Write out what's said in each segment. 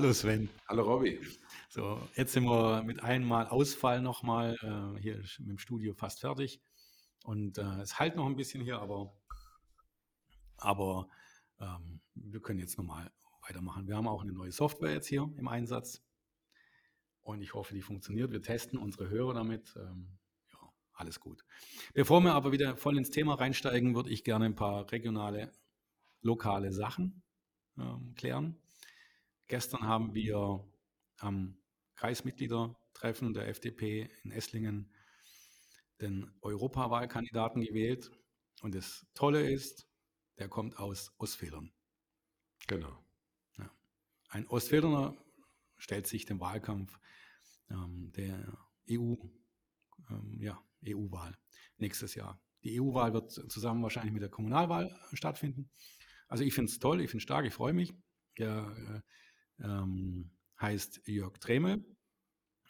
Hallo Sven. Hallo Robby. So, jetzt sind wir mit einmal Ausfall nochmal äh, hier mit dem Studio fast fertig. Und äh, es halt noch ein bisschen hier, aber, aber ähm, wir können jetzt nochmal weitermachen. Wir haben auch eine neue Software jetzt hier im Einsatz. Und ich hoffe, die funktioniert. Wir testen unsere Hörer damit. Ähm, ja, alles gut. Bevor wir aber wieder voll ins Thema reinsteigen, würde ich gerne ein paar regionale, lokale Sachen ähm, klären. Gestern haben wir am Kreismitgliedertreffen der FDP in Esslingen den Europawahlkandidaten gewählt. Und das Tolle ist, der kommt aus Ostfildern. Genau. Ja. Ein Ostfilderner stellt sich dem Wahlkampf ähm, der EU, ähm, ja, EU-Wahl nächstes Jahr. Die EU-Wahl wird zusammen wahrscheinlich mit der Kommunalwahl stattfinden. Also ich finde es toll, ich finde es stark, ich freue mich. Der äh, ähm, heißt Jörg Tremel,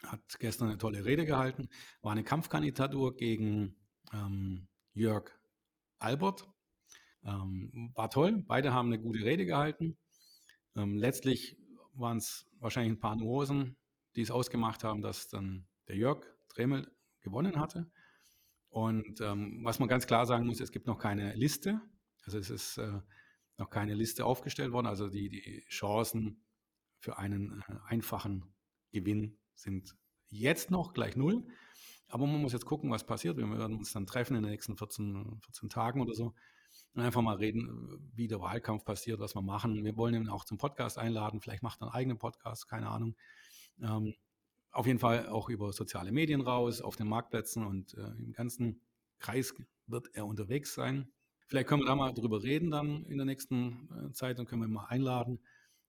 hat gestern eine tolle Rede gehalten, war eine Kampfkandidatur gegen ähm, Jörg Albert. Ähm, war toll, beide haben eine gute Rede gehalten. Ähm, letztlich waren es wahrscheinlich ein paar Nuancen, die es ausgemacht haben, dass dann der Jörg Tremel gewonnen hatte. Und ähm, was man ganz klar sagen muss, es gibt noch keine Liste. Also es ist äh, noch keine Liste aufgestellt worden. Also die, die Chancen für einen äh, einfachen Gewinn sind jetzt noch gleich null. Aber man muss jetzt gucken, was passiert. Wir werden uns dann treffen in den nächsten 14, 14 Tagen oder so und einfach mal reden, wie der Wahlkampf passiert, was wir machen. Wir wollen ihn auch zum Podcast einladen. Vielleicht macht er einen eigenen Podcast, keine Ahnung. Ähm, auf jeden Fall auch über soziale Medien raus, auf den Marktplätzen und äh, im ganzen Kreis wird er unterwegs sein. Vielleicht können wir da mal drüber reden dann in der nächsten äh, Zeit und können wir mal einladen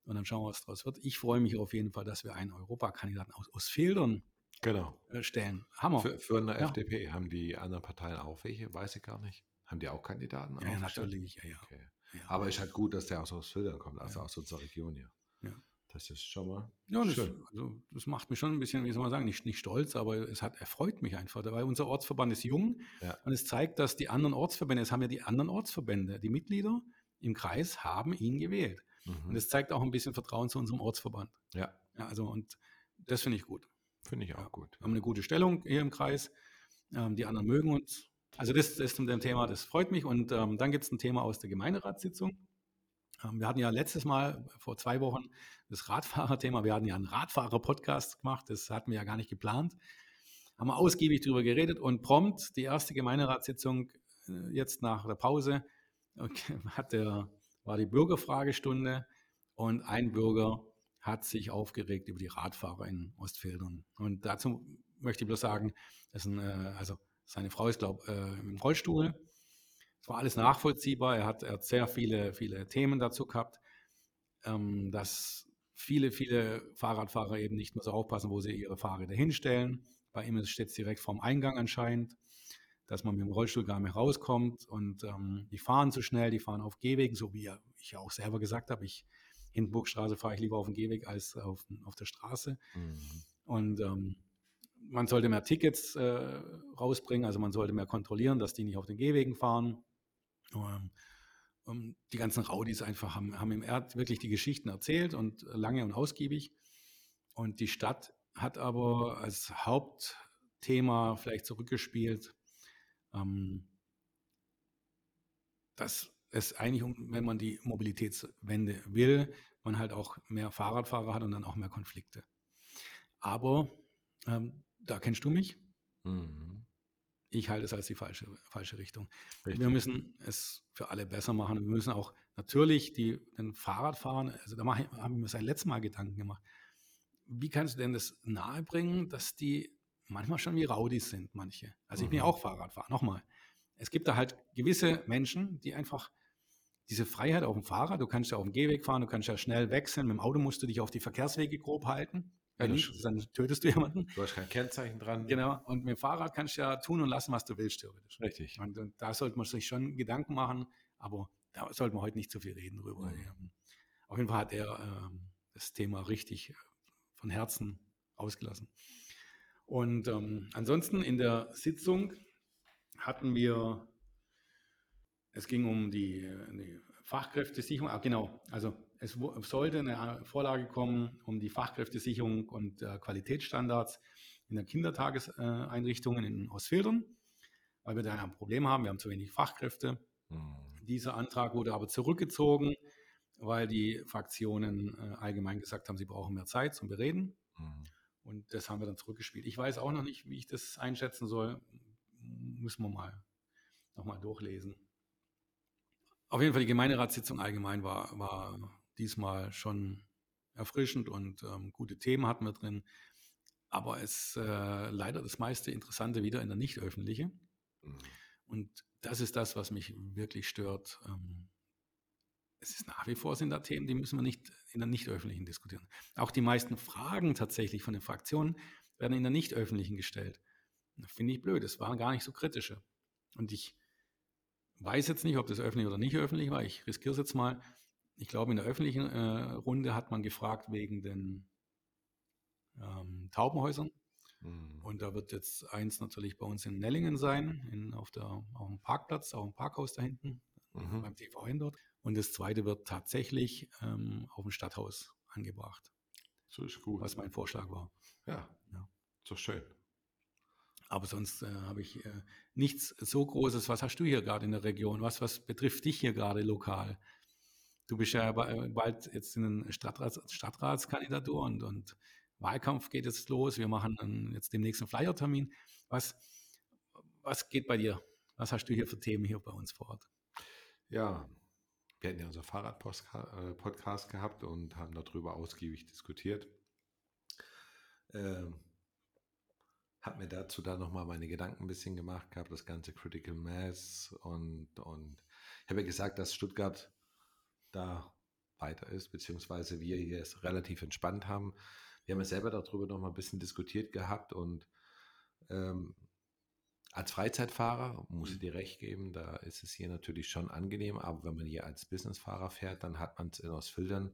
und dann schauen wir, was daraus wird. Ich freue mich auf jeden Fall, dass wir einen Europakandidaten aus, aus Feldern genau. Äh, stellen. Hammer. Für, für eine ja. FDP haben die anderen Parteien auch welche? Weiß ich gar nicht. Haben die auch Kandidaten? Ja, natürlich. Ja, ja. Okay. ja. Aber ist halt gut, dass der aus Feldern kommt, also aus unserer Region hier. Ja. Das ist schon mal. Ja, das, also, das macht mich schon ein bisschen, wie soll man sagen, nicht, nicht stolz, aber es hat erfreut mich einfach, weil unser Ortsverband ist jung ja. und es zeigt, dass die anderen Ortsverbände, es haben ja die anderen Ortsverbände, die Mitglieder im Kreis haben ihn gewählt. Mhm. Und das zeigt auch ein bisschen Vertrauen zu unserem Ortsverband. Ja. ja also, und das finde ich gut. Finde ich auch ja. gut. Wir haben eine gute Stellung hier im Kreis. Ähm, die anderen mögen uns. Also, das, das ist ein Thema, das freut mich. Und ähm, dann gibt es ein Thema aus der Gemeinderatssitzung. Ähm, wir hatten ja letztes Mal, vor zwei Wochen, das Radfahrerthema. Wir hatten ja einen Radfahrer-Podcast gemacht. Das hatten wir ja gar nicht geplant. Haben wir ausgiebig darüber geredet und prompt die erste Gemeinderatssitzung äh, jetzt nach der Pause okay, hat der war die Bürgerfragestunde und ein Bürger hat sich aufgeregt über die Radfahrer in Ostfildern. Und dazu möchte ich bloß sagen, ein, äh, also seine Frau ist, glaube ich, äh, im Rollstuhl. Es war alles nachvollziehbar. Er hat, er hat sehr viele, viele Themen dazu gehabt, ähm, dass viele, viele Fahrradfahrer eben nicht mehr so aufpassen, wo sie ihre Fahrräder hinstellen. Bei ihm steht es direkt vorm Eingang anscheinend dass man mit dem Rollstuhl gar nicht rauskommt und ähm, die fahren zu schnell, die fahren auf Gehwegen, so wie ich ja auch selber gesagt habe, ich Hindenburgstraße fahre ich lieber auf dem Gehweg als auf, auf der Straße. Mhm. Und ähm, man sollte mehr Tickets äh, rausbringen, also man sollte mehr kontrollieren, dass die nicht auf den Gehwegen fahren. Ähm, um, die ganzen Raudis einfach haben, haben im Erd wirklich die Geschichten erzählt und lange und ausgiebig. Und die Stadt hat aber als Hauptthema vielleicht zurückgespielt, ähm, dass es eigentlich, wenn man die Mobilitätswende will, man halt auch mehr Fahrradfahrer hat und dann auch mehr Konflikte. Aber ähm, da kennst du mich. Mhm. Ich halte es als die falsche, falsche Richtung. Richtig. Wir müssen es für alle besser machen. Wir müssen auch natürlich die, den Fahrradfahrern, also da machen, haben wir uns ein letztes Mal Gedanken gemacht. Wie kannst du denn das nahebringen, dass die manchmal schon wie Raudis sind, manche. Also ich bin ja mhm. auch Fahrradfahrer, nochmal. Es gibt da halt gewisse Menschen, die einfach diese Freiheit auf dem Fahrrad, du kannst ja auf dem Gehweg fahren, du kannst ja schnell wechseln, mit dem Auto musst du dich auf die Verkehrswege grob halten. Wenn nicht, dann tötest du jemanden. Du hast kein Kennzeichen dran. Genau. Und mit dem Fahrrad kannst du ja tun und lassen, was du willst, theoretisch. Richtig. Und, und da sollte man sich schon Gedanken machen, aber da sollte man heute nicht zu viel reden drüber. Mhm. Auf jeden Fall hat er ähm, das Thema richtig äh, von Herzen ausgelassen. Und ähm, ansonsten in der Sitzung hatten wir, es ging um die, die Fachkräftesicherung, ah, genau, also es sollte eine Vorlage kommen, um die Fachkräftesicherung und äh, Qualitätsstandards in den Kindertageseinrichtungen in Ostfildern, weil wir da ein Problem haben. Wir haben zu wenig Fachkräfte. Mhm. Dieser Antrag wurde aber zurückgezogen, weil die Fraktionen äh, allgemein gesagt haben, sie brauchen mehr Zeit zum Bereden. Mhm. Und das haben wir dann zurückgespielt. Ich weiß auch noch nicht, wie ich das einschätzen soll. Müssen wir mal nochmal durchlesen. Auf jeden Fall, die Gemeinderatssitzung allgemein war, war diesmal schon erfrischend und ähm, gute Themen hatten wir drin. Aber es äh, leider das meiste Interessante wieder in der nicht öffentliche. Mhm. Und das ist das, was mich wirklich stört. Ähm, es ist nach wie vor sind da Themen, die müssen wir nicht in der nicht öffentlichen diskutieren. Auch die meisten Fragen tatsächlich von den Fraktionen werden in der nicht öffentlichen gestellt. Finde ich blöd. Es waren gar nicht so kritische. Und ich weiß jetzt nicht, ob das öffentlich oder nicht öffentlich war. Ich riskiere es jetzt mal. Ich glaube, in der öffentlichen äh, Runde hat man gefragt wegen den ähm, Taubenhäusern. Mhm. Und da wird jetzt eins natürlich bei uns in Nellingen sein, in, auf, der, auf dem Parkplatz, auf dem Parkhaus da hinten, mhm. beim TVN dort. Und das zweite wird tatsächlich ähm, auf dem Stadthaus angebracht. So ist gut. Was mein Vorschlag war. Ja, ja. so schön. Aber sonst äh, habe ich äh, nichts so Großes. Was hast du hier gerade in der Region? Was, was betrifft dich hier gerade lokal? Du bist ja äh, bald jetzt in den Stadtrats, Stadtratskandidatur und, und Wahlkampf geht jetzt los. Wir machen jetzt demnächst einen Flyer-Termin. Was, was geht bei dir? Was hast du hier für Themen hier bei uns vor Ort? Ja, wir hatten ja unser Fahrrad-Podcast äh, gehabt und haben darüber ausgiebig diskutiert. Ähm, habe mir dazu dann nochmal meine Gedanken ein bisschen gemacht gehabt, das ganze Critical Mass und, und ich habe ja gesagt, dass Stuttgart da weiter ist, beziehungsweise wir hier es relativ entspannt haben. Wir haben ja selber darüber noch mal ein bisschen diskutiert gehabt und ähm, als Freizeitfahrer muss ich mhm. dir recht geben, da ist es hier natürlich schon angenehm, aber wenn man hier als Businessfahrer fährt, dann hat man es in Ostfildern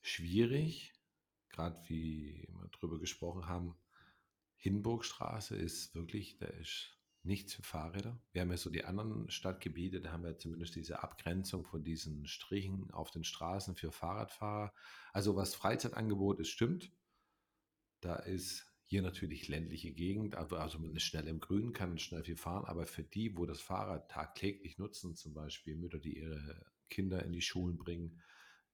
schwierig, gerade wie wir darüber gesprochen haben. Hinburgstraße ist wirklich, da ist nichts für Fahrräder. Wir haben ja so die anderen Stadtgebiete, da haben wir zumindest diese Abgrenzung von diesen Strichen auf den Straßen für Fahrradfahrer. Also was Freizeitangebot ist, stimmt. Da ist hier natürlich ländliche Gegend, also man ist schnell im Grün, kann schnell viel fahren, aber für die, wo das Fahrrad tagtäglich nutzen, zum Beispiel Mütter, die ihre Kinder in die Schulen bringen,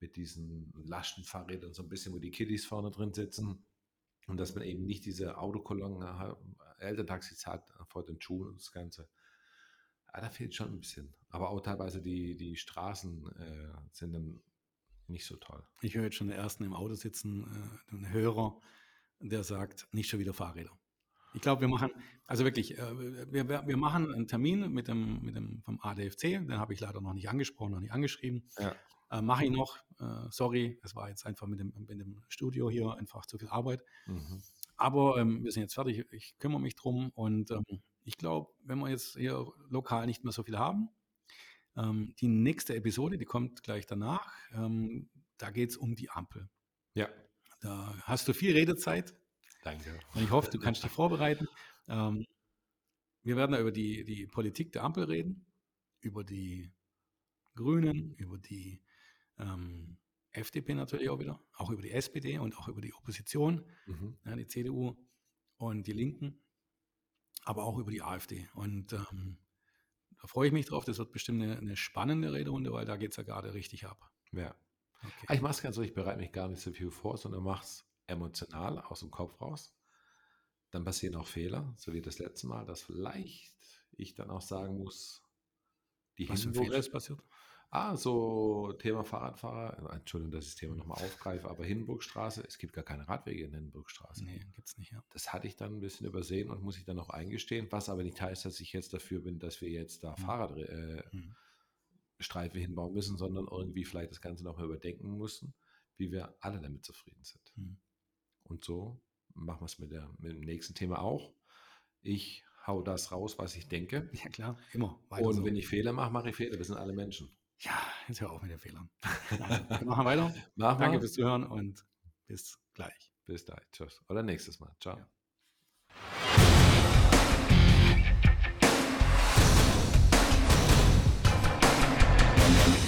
mit diesen Lastenfahrrädern, so ein bisschen, wo die Kiddies vorne drin sitzen, und dass man eben nicht diese Autokolonnen, Elterntaxis hat vor den Schulen und das Ganze. Ja, da fehlt schon ein bisschen. Aber auch teilweise die, die Straßen äh, sind dann nicht so toll. Ich höre jetzt schon den ersten im Auto sitzen, äh, einen Hörer, der sagt, nicht schon wieder Fahrräder. Ich glaube, wir machen, also wirklich, äh, wir, wir machen einen Termin mit dem, mit dem vom ADFC, den habe ich leider noch nicht angesprochen, noch nicht angeschrieben. Ja. Äh, Mache ich noch, äh, sorry, es war jetzt einfach mit dem, mit dem Studio hier einfach zu viel Arbeit. Mhm. Aber ähm, wir sind jetzt fertig, ich kümmere mich drum und ähm, ich glaube, wenn wir jetzt hier lokal nicht mehr so viel haben, ähm, die nächste Episode, die kommt gleich danach, ähm, da geht es um die Ampel. Ja. Da hast du viel Redezeit. Danke. Und ich hoffe, du kannst dich vorbereiten. Ähm, wir werden da über die, die Politik der Ampel reden, über die Grünen, über die ähm, FDP natürlich auch wieder, auch über die SPD und auch über die Opposition, mhm. ja, die CDU und die Linken, aber auch über die AfD. Und ähm, da freue ich mich drauf. Das wird bestimmt eine, eine spannende Rederunde, weil da geht es ja gerade richtig ab. Ja. Okay. Ah, ich mache es ganz so, ich bereite mich gar nicht so viel vor, sondern mache es emotional aus dem Kopf raus. Dann passieren auch Fehler, so wie das letzte Mal, dass vielleicht ich dann auch sagen muss, die Was für Fehler ist passiert? Ah, so Thema Fahrradfahrer. Entschuldigung, dass ich das Thema nochmal aufgreife, aber Hindenburgstraße, es gibt gar keine Radwege in Hindenburgstraße. Nee, gibt es nicht, ja. Das hatte ich dann ein bisschen übersehen und muss ich dann noch eingestehen, was aber nicht heißt, dass ich jetzt dafür bin, dass wir jetzt da mhm. Fahrradstreife äh, mhm. Hinbauen müssen, sondern irgendwie vielleicht das Ganze nochmal überdenken müssen, wie wir alle damit zufrieden sind. Mhm. Und so machen wir es mit, mit dem nächsten Thema auch. Ich hau das raus, was ich denke. Ja, klar, immer. und so. wenn ich Fehler mache, mache ich Fehler. Wir sind alle Menschen. Ja, jetzt hör auf mit den Fehlern. Also, wir machen weiter. Mach Danke fürs Zuhören und bis gleich. Bis gleich. Tschüss. Oder nächstes Mal. Ciao. Ja. Yeah.